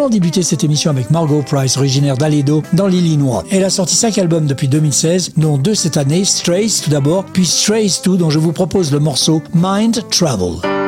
Allons débuter cette émission avec Margot Price, originaire d'Aledo, dans l'Illinois. Elle a sorti cinq albums depuis 2016, dont deux cette année, Strays tout d'abord, puis Strays 2, dont je vous propose le morceau Mind Travel.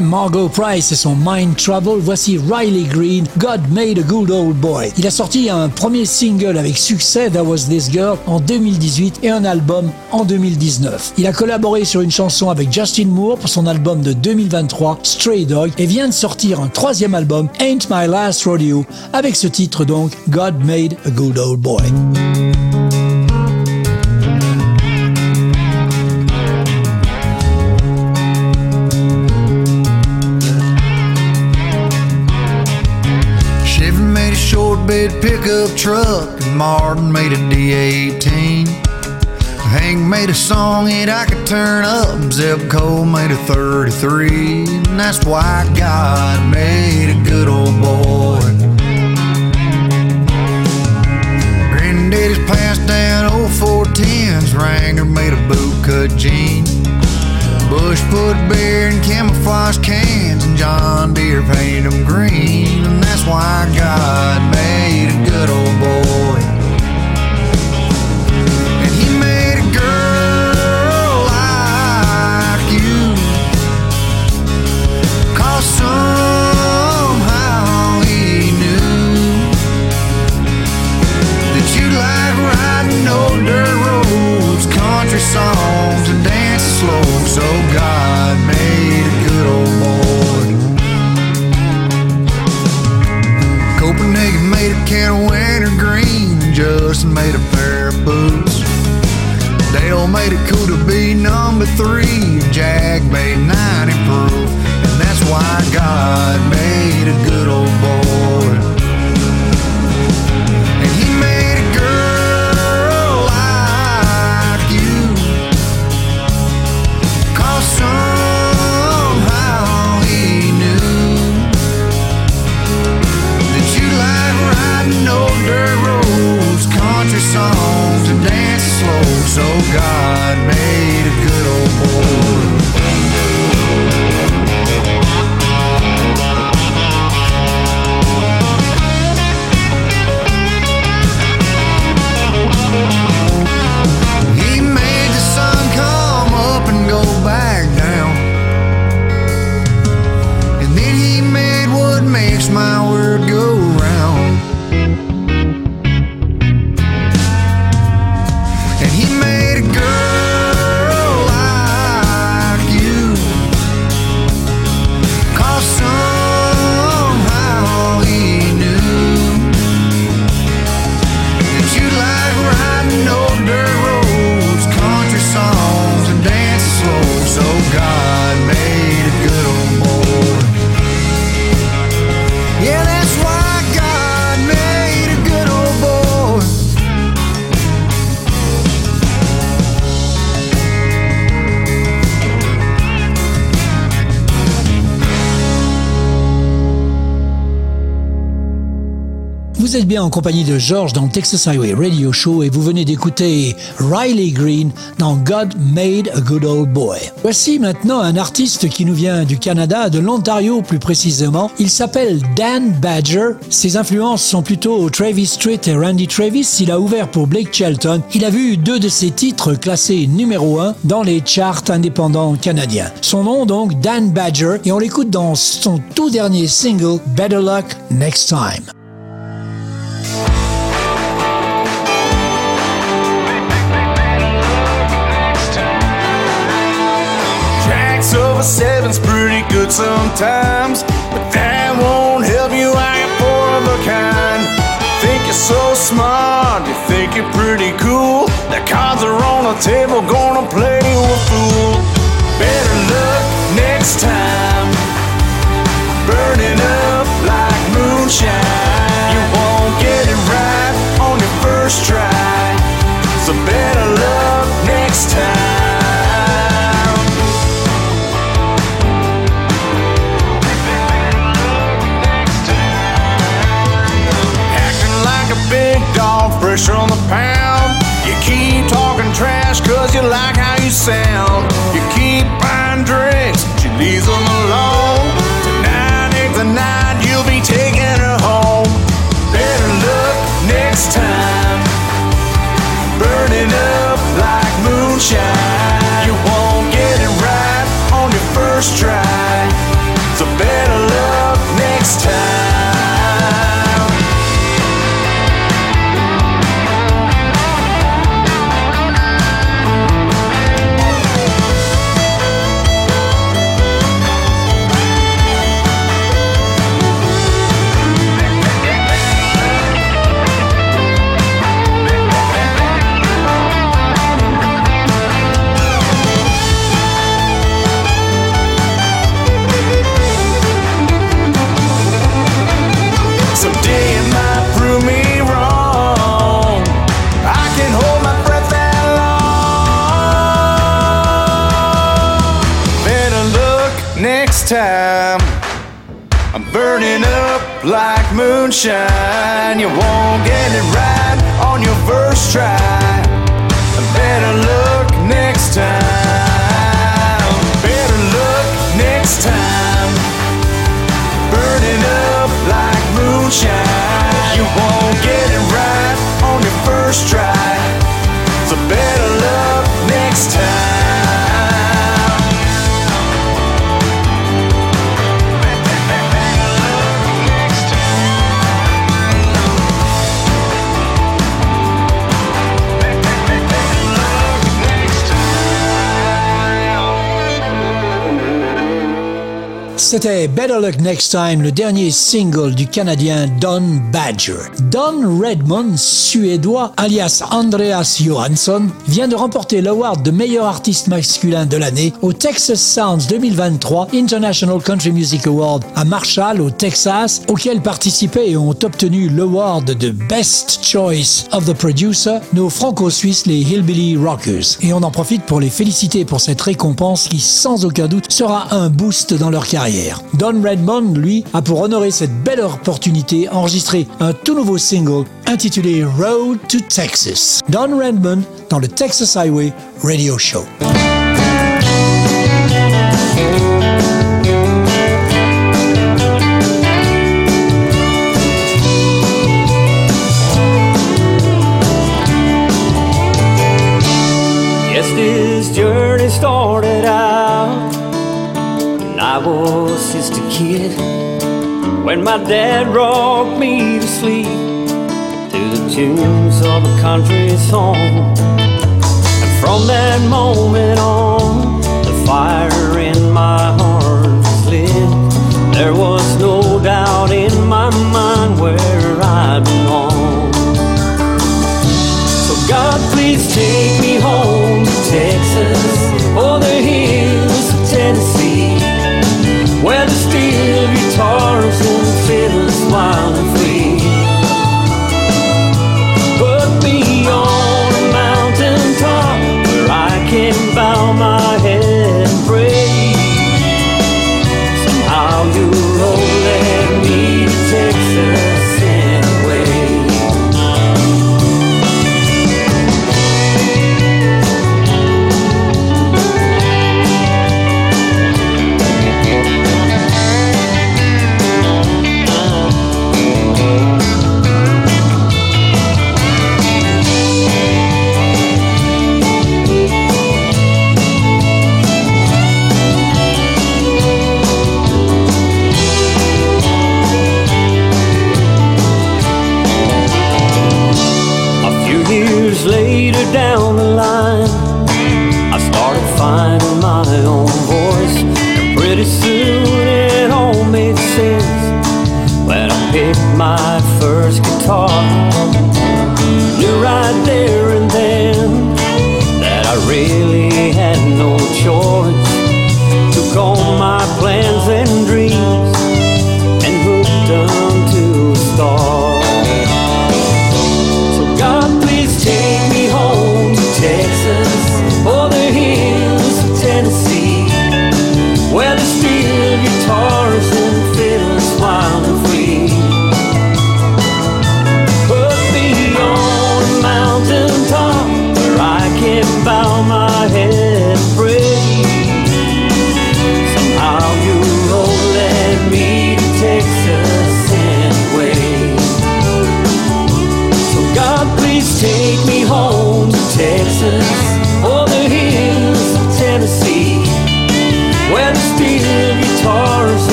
Margot Price et son Mind Trouble, voici Riley Green, God Made a Good Old Boy. Il a sorti un premier single avec succès, That Was This Girl, en 2018 et un album en 2019. Il a collaboré sur une chanson avec Justin Moore pour son album de 2023, Stray Dog, et vient de sortir un troisième album, Ain't My Last Rodeo, avec ce titre donc, God Made a Good Old Boy. Bed pickup truck, and Martin made a D18. Hank made a song that I could turn up. Zebco made a 33. And that's why God made a good old boy. Granddaddy's passed down old 410s. Wrangler made a bootcut jean. Busch put beer in camouflage cans. And John Deere painted them green. And that's why God made Vous êtes bien en compagnie de George dans le Texas Highway Radio Show et vous venez d'écouter Riley Green dans God Made a Good Old Boy. Voici maintenant un artiste qui nous vient du Canada, de l'Ontario plus précisément. Il s'appelle Dan Badger. Ses influences sont plutôt Travis Street et Randy Travis. Il a ouvert pour Blake Shelton. Il a vu deux de ses titres classés numéro 1 dans les charts indépendants canadiens. Son nom donc Dan Badger et on l'écoute dans son tout dernier single Better Luck Next Time. Good sometimes, but that won't help you. I am four of a kind. Think you're so smart, you think you're pretty cool. The cards are on the table, gonna sound. Moonshine. C'était Better Luck Next Time, le dernier single du Canadien Don Badger. Don Redmond, suédois, alias Andreas Johansson, vient de remporter l'award de meilleur artiste masculin de l'année au Texas Sounds 2023 International Country Music Award à Marshall, au Texas, auquel participaient et ont obtenu l'award de Best Choice of the Producer, nos franco-suisses, les Hillbilly Rockers. Et on en profite pour les féliciter pour cette récompense qui, sans aucun doute, sera un boost dans leur carrière. Don Redmond, lui, a pour honorer cette belle opportunité enregistré un tout nouveau single intitulé Road to Texas. Don Redmond dans le Texas Highway Radio Show. Yes, this journey started I was just a kid. When my dad rocked me to sleep to the tunes of a country song. And from that moment on, the fire in my heart was lit. There was no doubt in my mind where I belong. So God, please take me home to Texas later down the line, I started finding my own voice. And pretty soon it all made sense when I picked my first guitar. Knew right there and then that I really had no choice.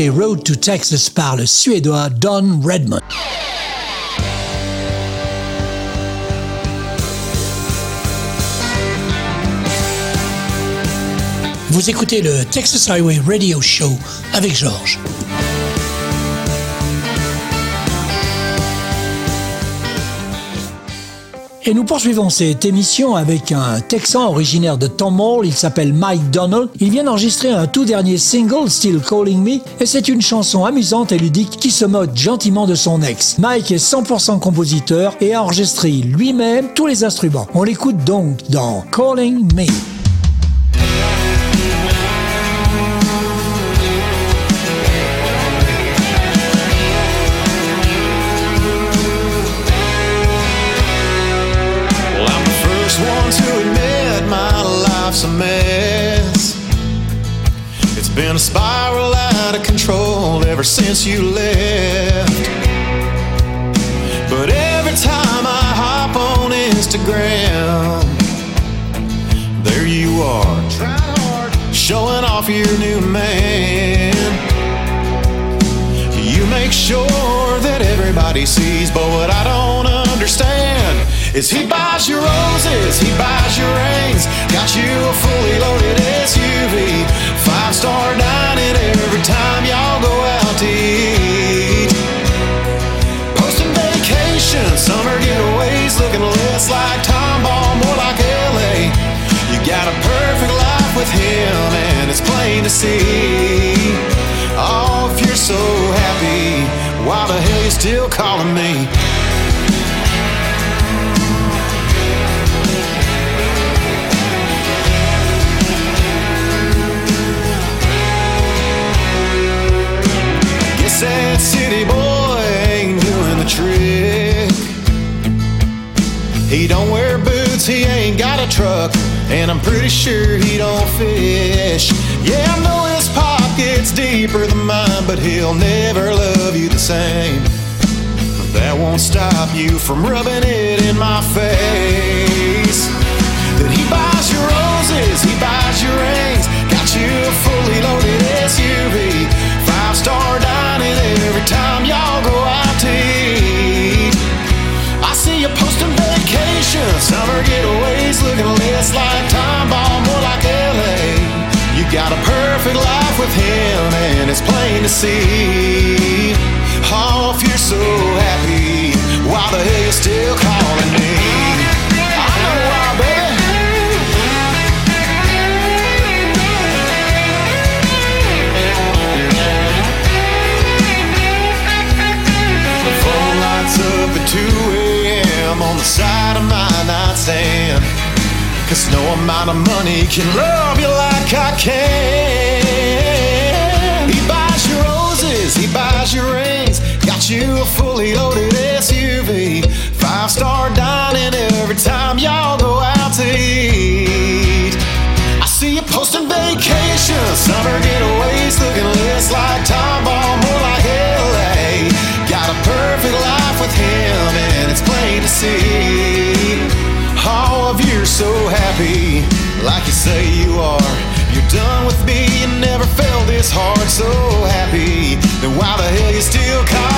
Road to Texas par le Suédois Don Redmond. Vous écoutez le Texas Highway Radio Show avec Georges. Et nous poursuivons cette émission avec un Texan originaire de Tom Hall, il s'appelle Mike Donald. Il vient d'enregistrer un tout dernier single, Still Calling Me, et c'est une chanson amusante et ludique qui se moque gentiment de son ex. Mike est 100% compositeur et a enregistré lui-même tous les instruments. On l'écoute donc dans Calling Me. Control ever since you left. But every time I hop on Instagram, there you are, showing off your new man. You make sure that everybody sees, but what I don't understand is he buys you roses, he buys you rings, got you a fully loaded SUV, five star dining every time y'all go out to eat. Posting vacations, summer getaways, looking less like Tomball, more like LA. You got a perfect life with him, and it's plain to see. Oh, if you're so happy, why the hell you still calling me? Truck, and I'm pretty sure he don't fish. Yeah, I know his pocket's deeper than mine, but he'll never love you the same. But that won't stop you from rubbing it in my face. That he buys you roses, he buys you rings, got you a fully loaded SUV, five star dining every time y'all go vacations, summer getaways, looking less like Tomball, more like LA. You got a perfect life with him, and it's plain to see. Oh, if you're so happy, why the hell you still the side of my nightstand. Cause no amount of money can love you like I can. He buys you roses, he buys you rings, got you a fully loaded SUV. Five star dining every time y'all go out to eat. I see you posting vacations, summer getaways, looking less like Tomball, more like perfect life with him, and it's plain to see. All of you're so happy, like you say you are. You're done with me, you never felt this hard, so happy. Then why the hell you still calling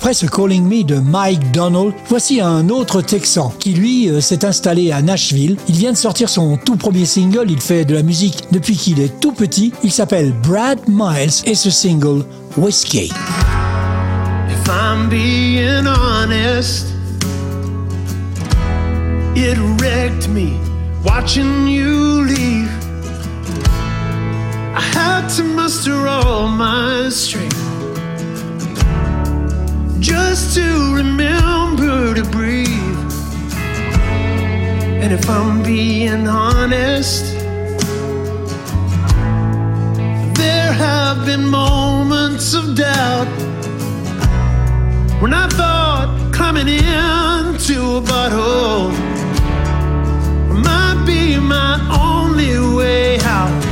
Après ce Calling Me de Mike Donald, voici un autre Texan qui lui euh, s'est installé à Nashville. Il vient de sortir son tout premier single, il fait de la musique depuis qu'il est tout petit. Il s'appelle Brad Miles et ce single Whiskey. Just to remember to breathe. And if I'm being honest, there have been moments of doubt when I thought coming into a bottle might be my only way out.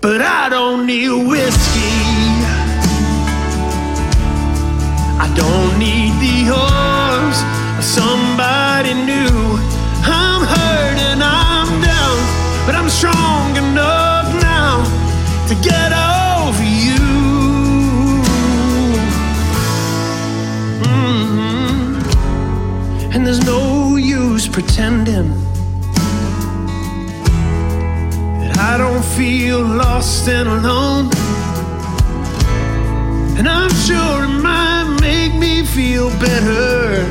But I don't need whiskey. don't need the arms of somebody new. I'm hurt and I'm down, but I'm strong enough now to get over you. Mm-hmm. And there's no use pretending that I don't feel lost and alone. And I'm sure in my feel better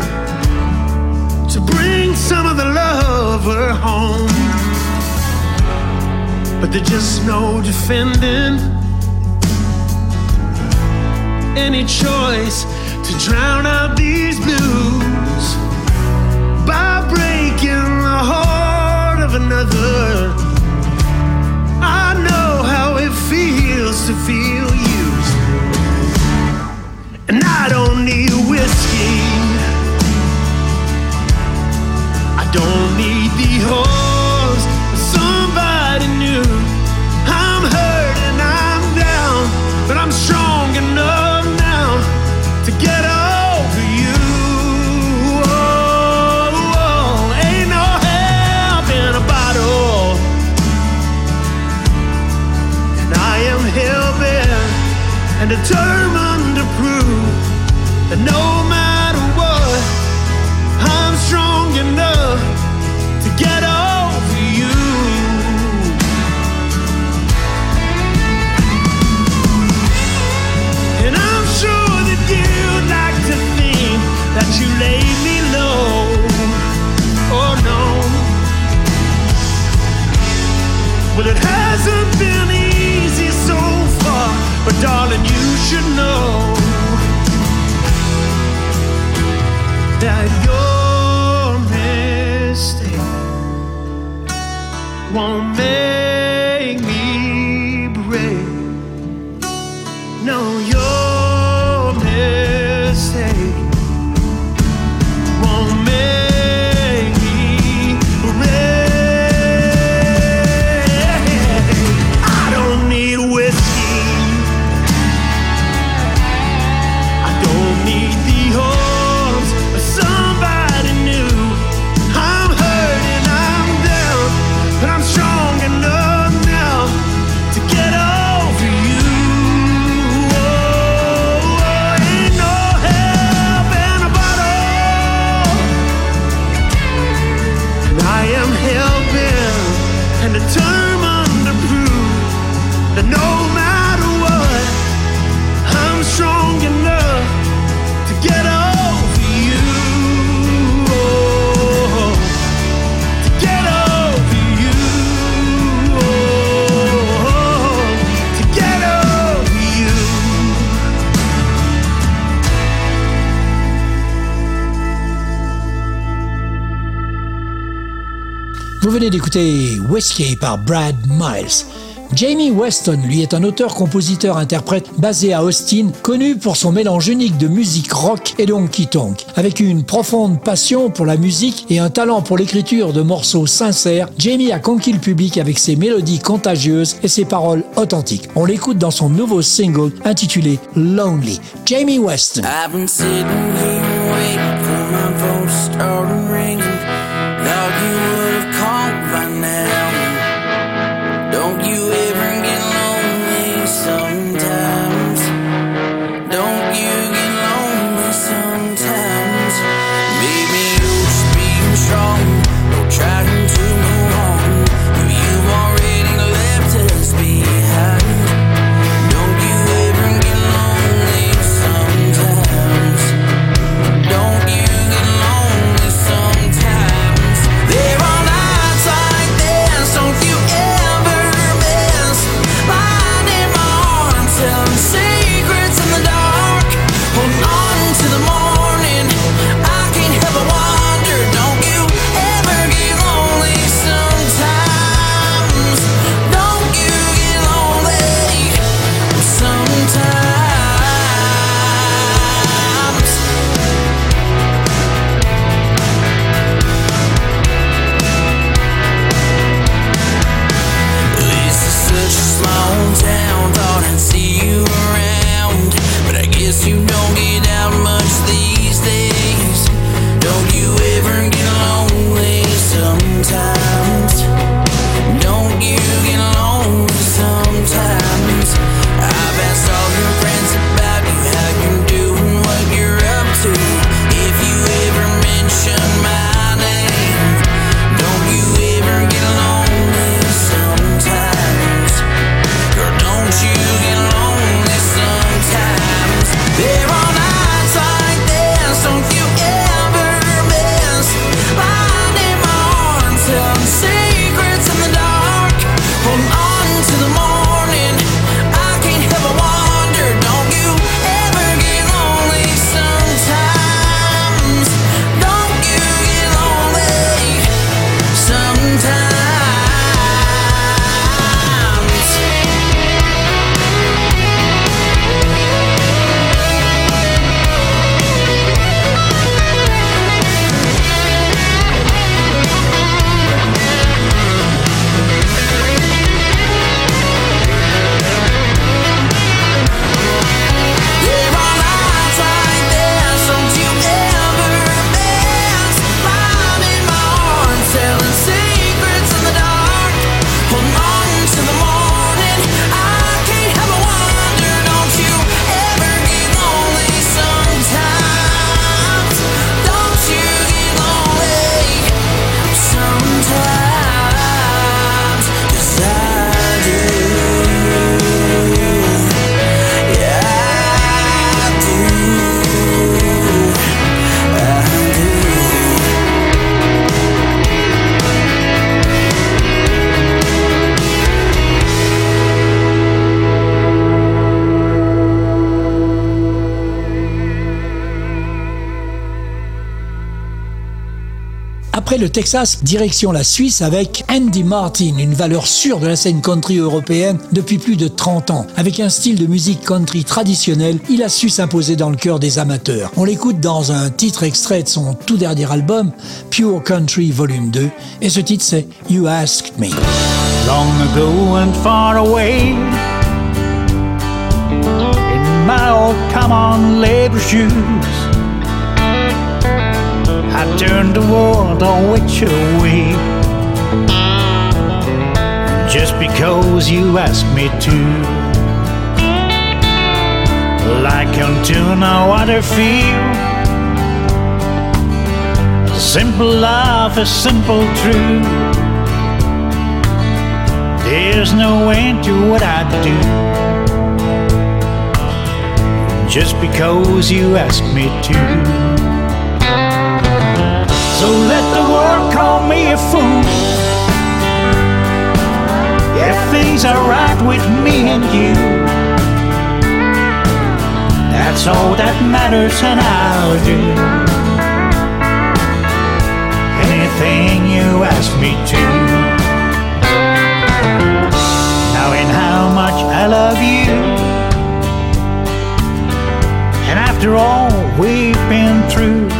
to bring some of the lover home. But there's just no defending any choice to drown out these blues by breaking the heart of another. I know how it feels to feel I don't need whiskey. Whiskey par Brad Miles. Jamie Weston, lui, est un auteur-compositeur-interprète basé à Austin, connu pour son mélange unique de musique rock et de honky tonk. Avec une profonde passion pour la musique et un talent pour l'écriture de morceaux sincères, Jamie a conquis le public avec ses mélodies contagieuses et ses paroles authentiques. On l'écoute dans son nouveau single intitulé Lonely. Jamie Weston. Le Texas, direction la Suisse avec Andy Martin, une valeur sûre de la scène country européenne depuis plus de 30 ans. Avec un style de musique country traditionnel, il a su s'imposer dans le cœur des amateurs. On l'écoute dans un titre extrait de son tout dernier album, Pure Country Volume 2, et ce titre c'est You Asked Me. Long ago and far away, in my old labor shoes, I turned the world on which way. Just because you asked me to, like unto no other field. Simple love is simple truth. There's no end to what I do. Just because you ask me to. So let the world call me a fool. If things are right with me and you, that's all that matters, and I'll do anything you ask me to. Knowing how much I love you. And after all we've been through,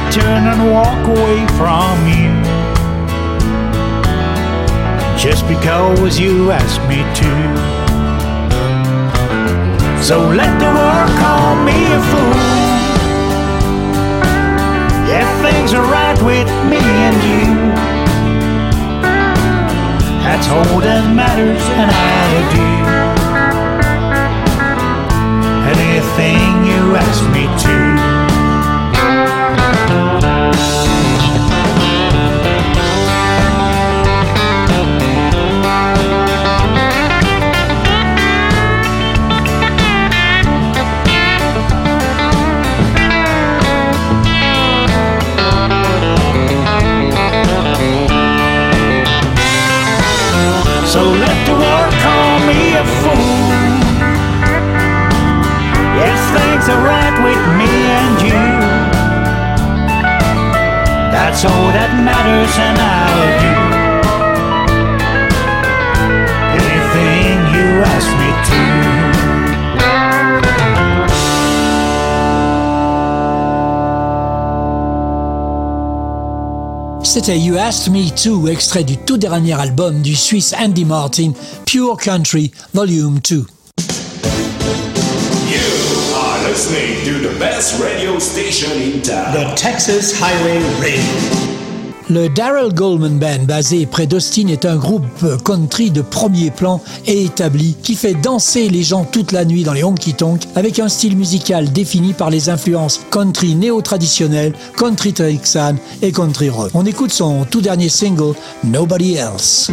I turn and walk away from you. Just because you asked me to. So let the world call me a fool if things are right with me and you. That's all that matters, and I do anything you ask me to. You, that's all that matters, and I'll do anything you ask me to. C'était You Asked Me To, extrait du tout dernier album du Suisse Andy Martin, Pure Country Volume 2. Le Daryl Goldman Band, basé près d'Austin, est un groupe country de premier plan et établi qui fait danser les gens toute la nuit dans les honky-tonks avec un style musical défini par les influences country néo-traditionnelles, country texan et country rock. On écoute son tout dernier single, Nobody Else.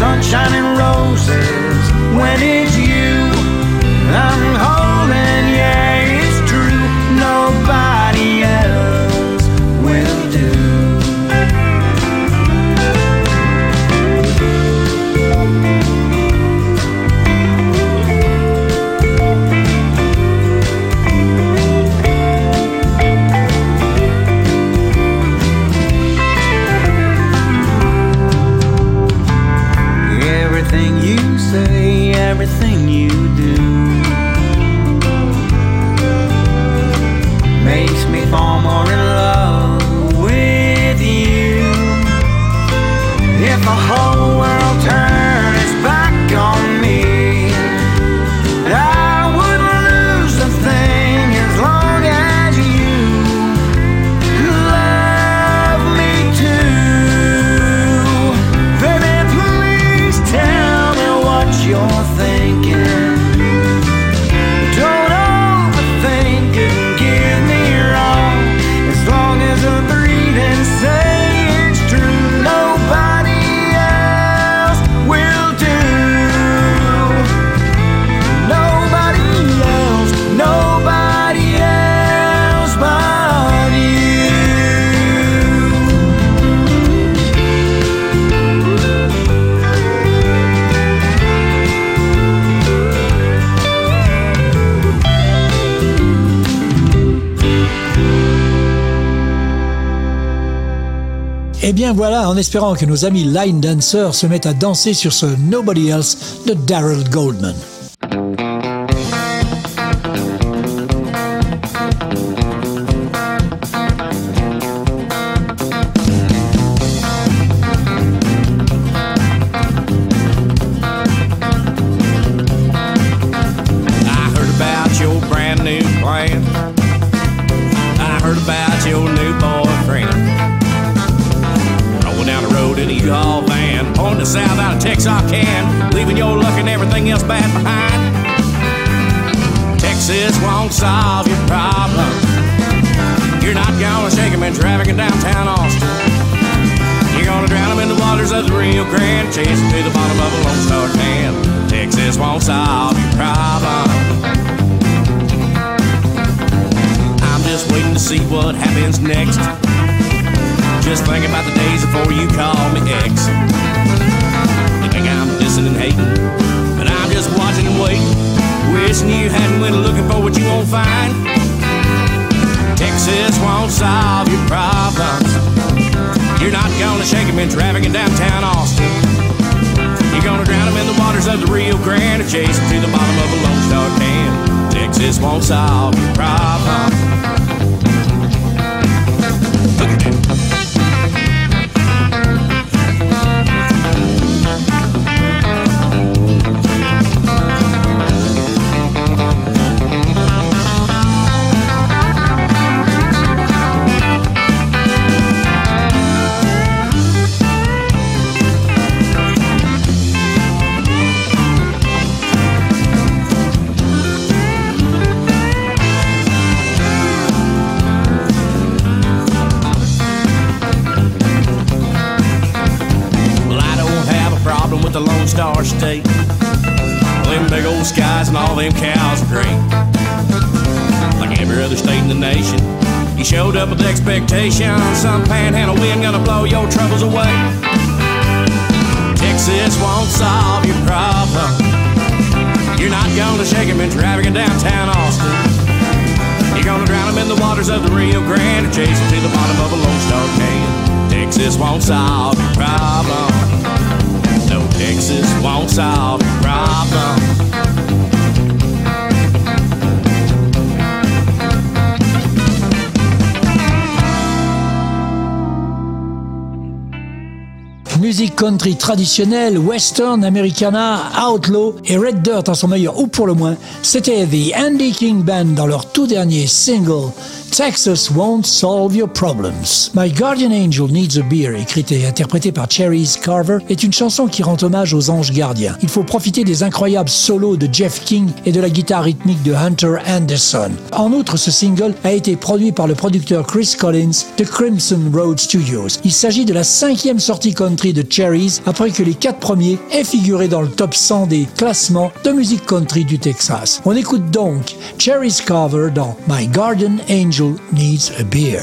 Sunshine and roses when it's en espérant que nos amis line dancers se mettent à danser sur ce Nobody Else de Daryl Goldman. Texas won't solve your problem. You're not gonna shake 'em in traffic in downtown Austin. You're gonna drown 'em in the waters of the Rio Grande, chase 'em to the bottom of a Lone Star can. Texas won't solve your problem. I'm just waiting to see what happens next. Just thinking about the days before you call me ex. You think I'm dissing and hating, but I'm just watching and waiting, wishing you hadn't went looking for what you won't find. Texas won't solve your problems. You're not gonna shake shake 'em in traffic in downtown Austin. You're gonna drown drown 'em in the waters of the Rio Grande or chase 'em to the bottom of a Lone Star can. Texas won't solve your problem. Star State. Them big old skies and all them cows are great. Like every other state in the nation, you showed up with expectations. Some panhandle wind gonna blow your troubles away. Texas won't solve your problem. You're not gonna shake 'em in traffic in downtown Austin. You're gonna drown 'em in the waters of the Rio Grande or chase 'em to the bottom of a Lone Star can. Texas won't solve your problem. Musique country traditionnelle, western, americana, outlaw et red dirt en son meilleur ou pour le moins, c'était The Andy King Band dans leur tout dernier single Texas Won't Solve Your Problems. My Guardian Angel Needs a Beer, écrite et interprétée par Cherries Carver, est une chanson qui rend hommage aux anges gardiens. Il faut profiter des incroyables solos de Jeff King et de la guitare rythmique de Hunter Anderson. En outre, ce single a été produit par le producteur Chris Collins de Crimson Road Studios. Il s'agit de la cinquième sortie country de Cherries après que les quatre premiers aient figuré dans le top 100 des classements de musique country du Texas. On écoute donc Cherries Carver dans My Guardian Angel Needs a Beer.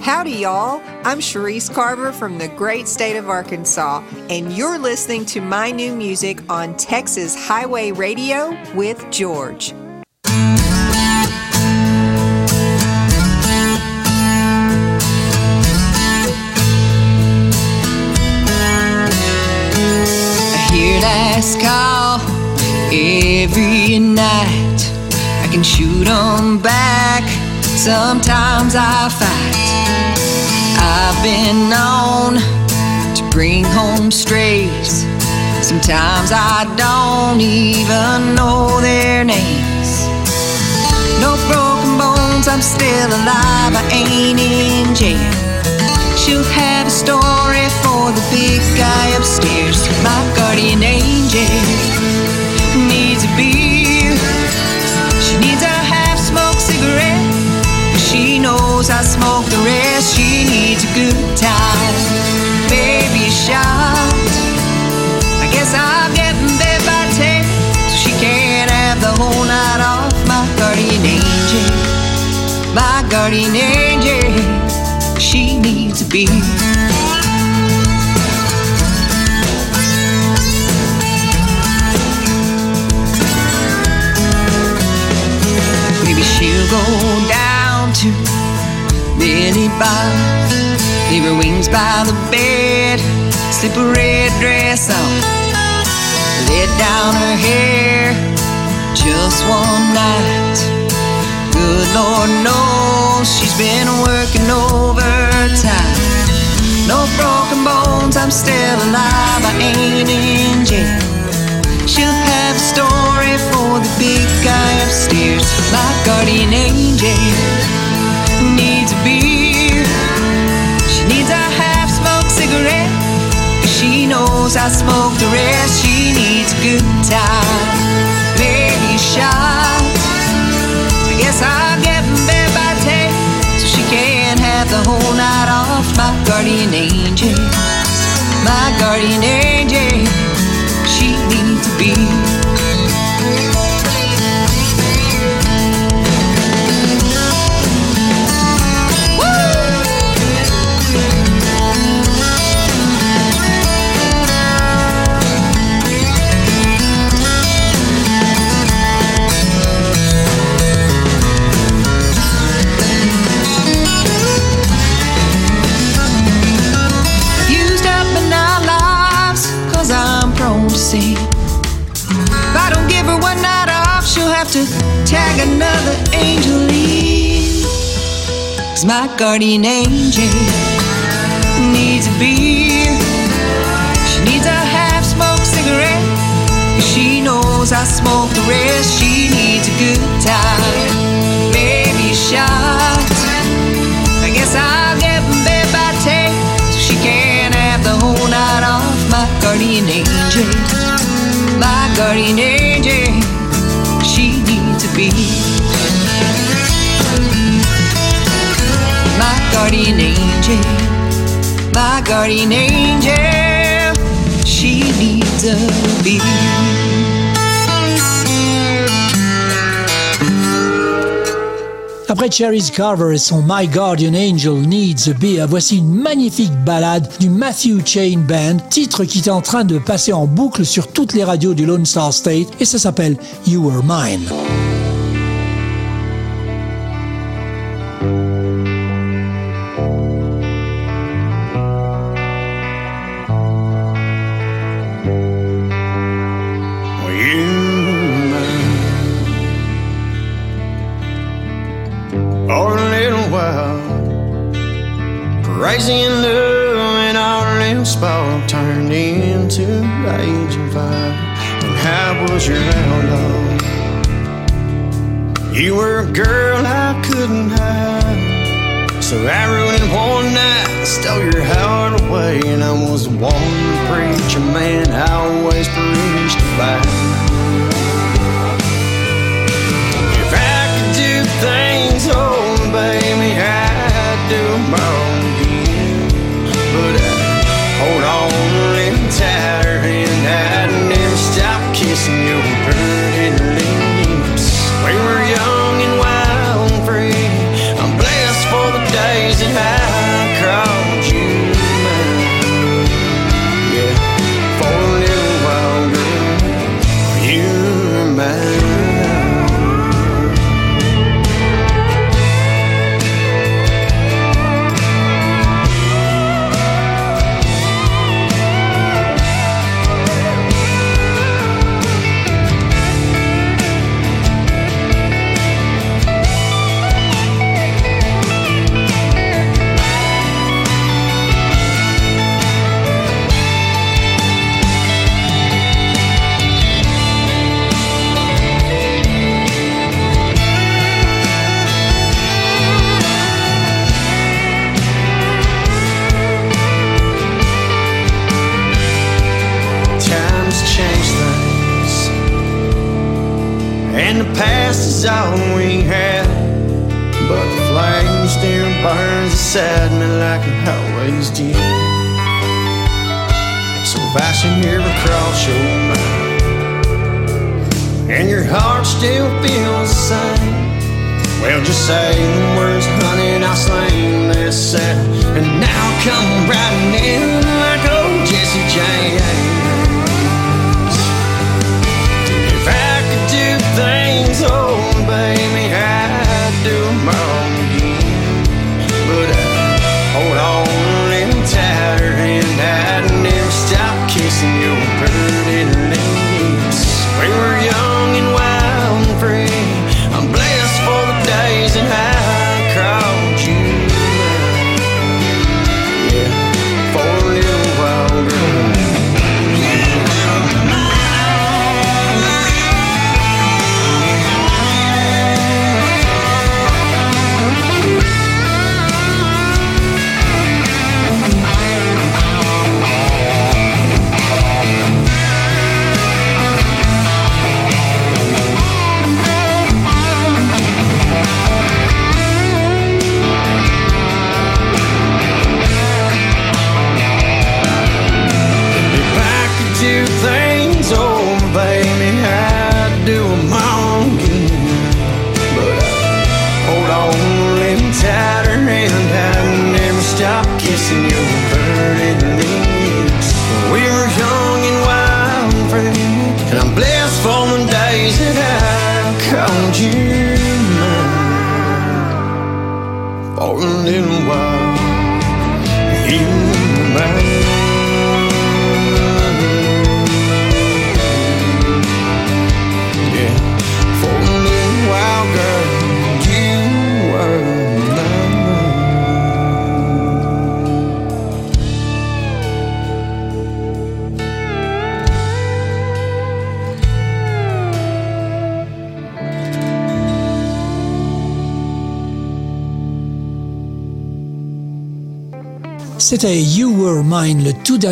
Howdy, y'all. I'm Cherise Carver from the great state of Arkansas, and you're listening to my new music on Texas Highway Radio with George. I hear last call every night. I can shoot 'em back. Sometimes I fight. I've been known to bring home strays. Sometimes I don't even know their names. No broken bones, I'm still alive. I ain't in jail. She'll have a story for the big guy upstairs. My guardian angel guardian angel. She needs to be. Maybe she'll go down to Billy Bob Leave her wings by the bed, slip a red dress on, let down her hair just one night. Good Lord knows she's been working overtime. No broken bones, I'm still alive, I ain't in jail. She'll have a story for the big guy upstairs. My guardian angel needs a beer. She needs a half smoked cigarette. She knows I smoke the rest. She needs a good time. Guess I'll get in bed by ten. So she can't have the whole night off. My guardian angel. My guardian angel. She needs to be. To tag another angel in. Cause my guardian angel needs a beer. She needs a half smoked cigarette. Cause she knows I smoke the rest. She needs a good time. Maybe a shot. I guess I'll get in bed by ten so she can have the whole night off. My guardian angel, my guardian angel, My guardian angel, she needs be. Après Cherry's Carver et son My Guardian Angel Needs a Beer, voici une magnifique ballade du Matthew Chain Band, titre qui est en train de passer en boucle sur toutes les radios du Lone Star State et ça s'appelle You Were Mine.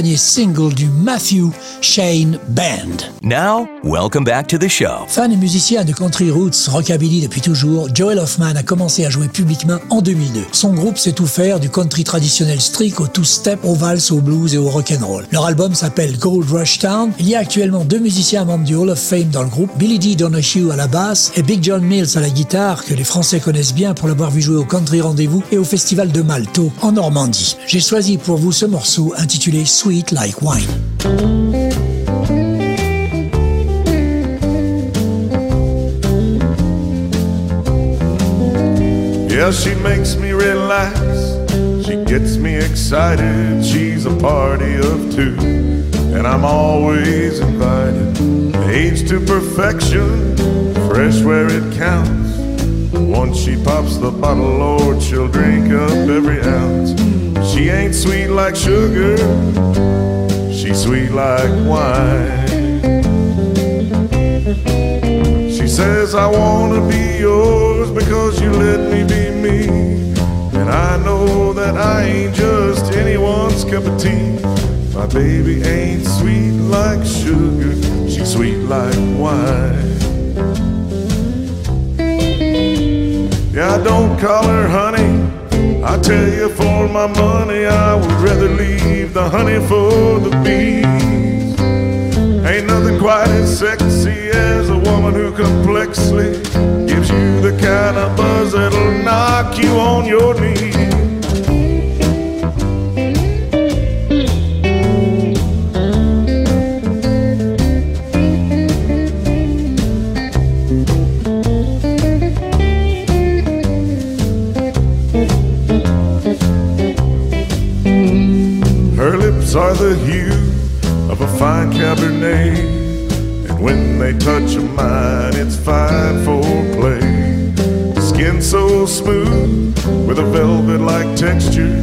Dernier single du Matthew Shane Band. Now, welcome back to the show. Fan et musicien de country roots rockabilly depuis toujours, Joel Hoffman a commencé à jouer publiquement en 2002. Son groupe sait tout faire, du country traditionnel strict au two-step, au valse, au blues et au rock'n'roll. Leur album s'appelle Gold Rush Town. Il y a actuellement deux musiciens membres du Hall of Fame dans le groupe, Billy D. Donahue à la basse et Big John Mills à la guitare, que les Français connaissent bien pour l'avoir vu jouer au Country Rendez-vous et au Festival de Malto, en Normandie. J'ai choisi pour vous ce morceau intitulé Sweet Like Wine. Yeah, she makes me relax. She gets me excited. She's a party of two, and I'm always invited. Age to perfection, fresh where it counts. Once she pops the bottle, Lord, she'll drink up every ounce. She ain't sweet like sugar, she's sweet like wine. Says, I wanna be yours because you let me be me. And I know that I ain't just anyone's cup of tea. My baby ain't sweet like sugar, she's sweet like wine. Yeah, I don't call her honey. I tell you for my money, I would rather leave the honey for the bees. Ain't nothing quite as sexy as a woman who complexly gives you the kind of buzz that'll knock you on your knees. Her lips are the hue of a fine Cabernet. And when they touch a mine, it's fine for play. Skin so smooth with a velvet like texture.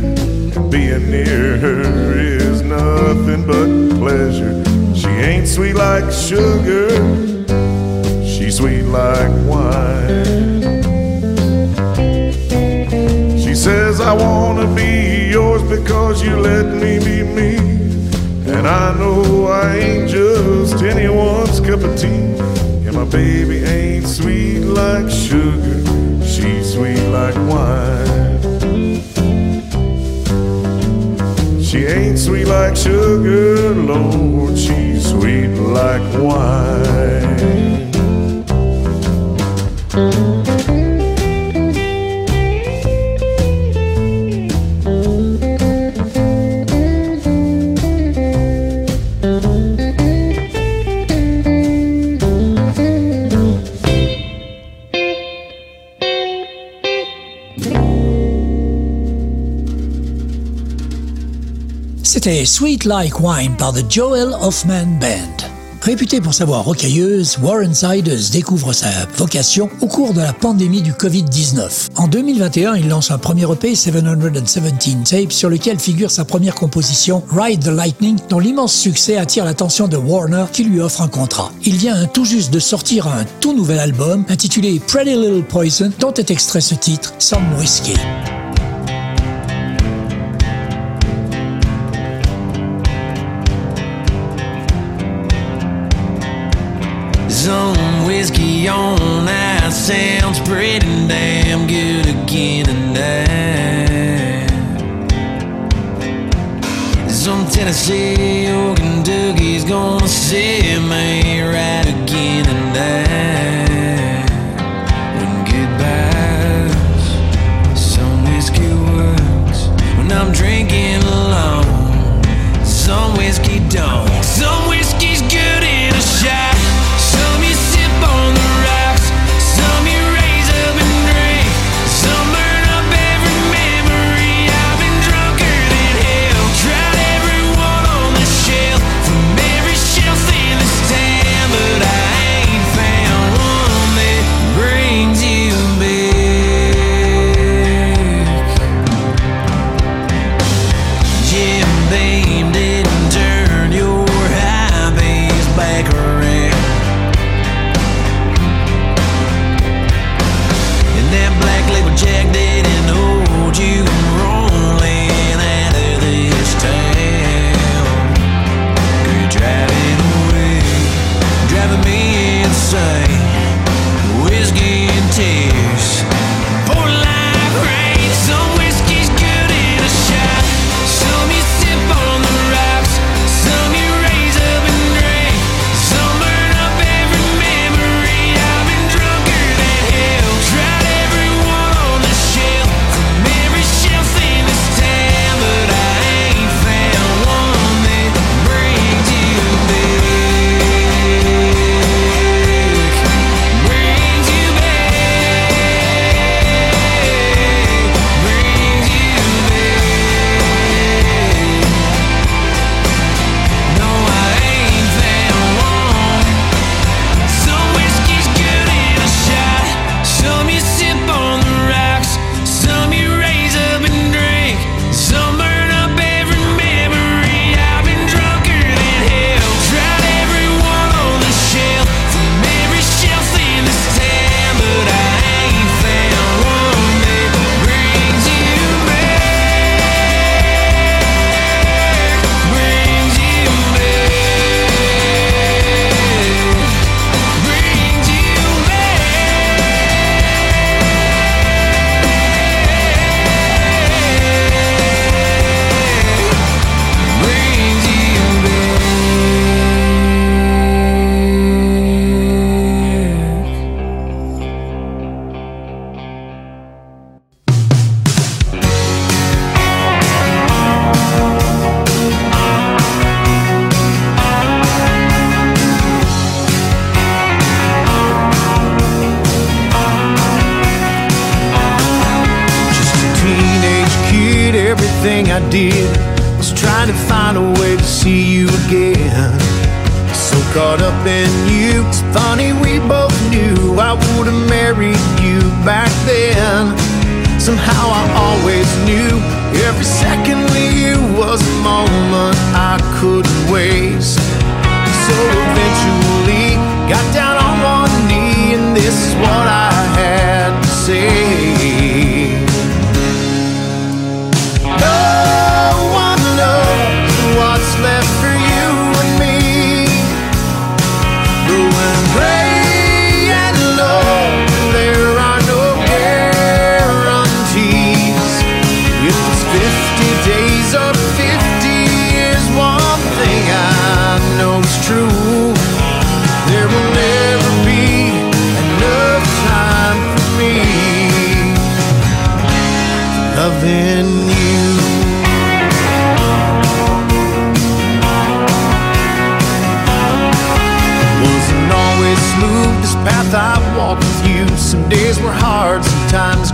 And being near her is nothing but pleasure. She ain't sweet like sugar, she's sweet like wine. She says, I wanna be yours because you let me be me. And I know I ain't just anyone's cup of tea. And my baby ain't sweet like sugar, she's sweet like wine. She ain't sweet like sugar, Lord, she's sweet like wine. C'était Sweet Like Wine par The Joel Hoffman Band. Réputée pour sa voix rocailleuse, Warren Siders découvre sa vocation au cours de la pandémie du Covid-19. En 2021, il lance un premier EP, 717 Tapes, sur lequel figure sa première composition, Ride the Lightning, dont l'immense succès attire l'attention de Warner qui lui offre un contrat. Il vient tout juste de sortir un tout nouvel album intitulé Pretty Little Poison, dont est extrait ce titre, Some Whiskey. Some whiskey on that sounds pretty damn good again tonight. Some Tennessee or Kentucky's gonna set me right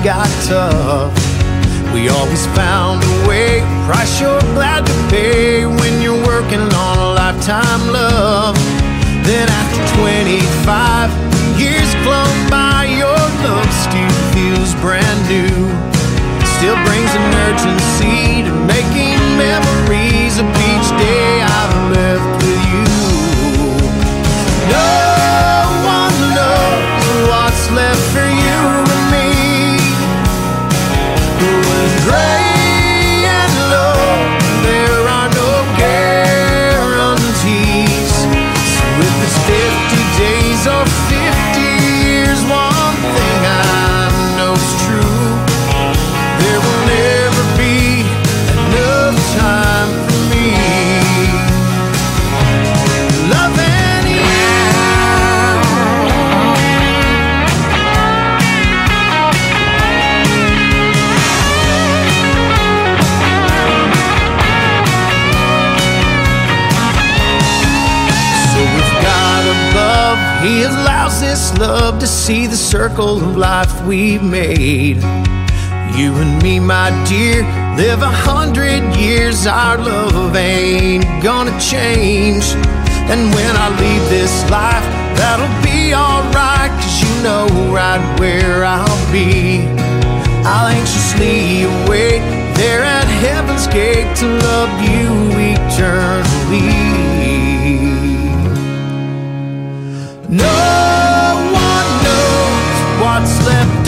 got tough. We always found a way, price you're glad to pay when you're working on a lifetime love. Then after 25 years flown by, your love still feels brand new. Still brings an urgency to making memories love to see the circle of life we've made. You and me, my dear, live a hundred years. Our love ain't gonna change. And when I leave this life, that'll be alright, cause you know right where I'll be. I'll anxiously await there at heaven's gate to love you eternally. No what's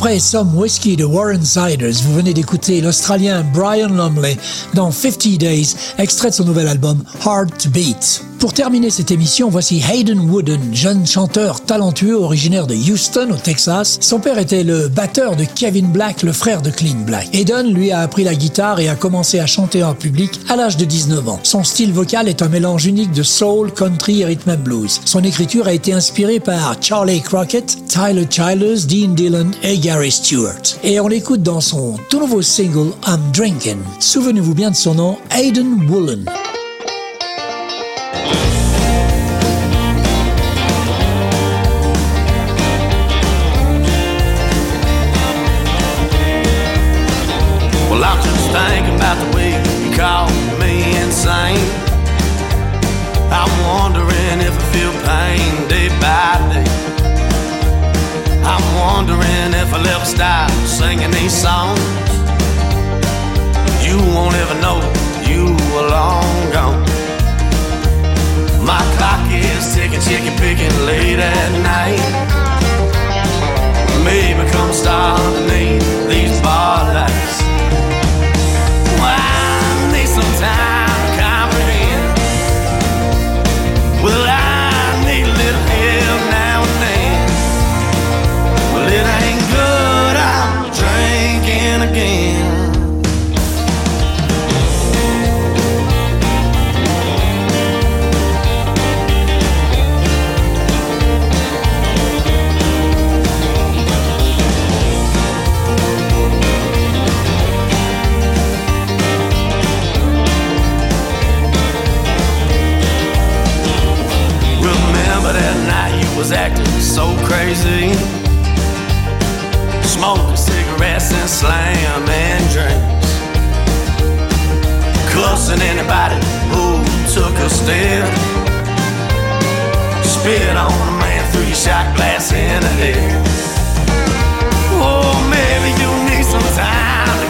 Après Some Whiskey de Warren Siders, vous venez d'écouter l'Australien Brian Lumley dans 50 Days, extrait de son nouvel album Hard to Beat. Pour terminer cette émission, voici Hayden Wooden, jeune chanteur talentueux originaire de Houston au Texas. Son père était le batteur de Kevin Black, le frère de Clean Black. Hayden lui a appris la guitare et a commencé à chanter en public à l'âge de 19 ans. Son style vocal est un mélange unique de soul, country et rhythm and blues. Son écriture a été inspirée par Charlie Crockett, Tyler Childers, Dean Dillon et Gary Stewart. Et on l'écoute dans son tout nouveau single I'm Drinking. Souvenez-vous bien de son nom, Hayden Woolen. never stop singing these songs. You won't ever know you were long gone. My clock is ticking, ticking, picking late at night. Maybe come start underneath these bar lights. I need some time? Was acting so crazy. Smoking cigarettes and slamming drinks. Cussing anybody who took a step. Spit on a man through your shot glass in the head. Oh, maybe you need some time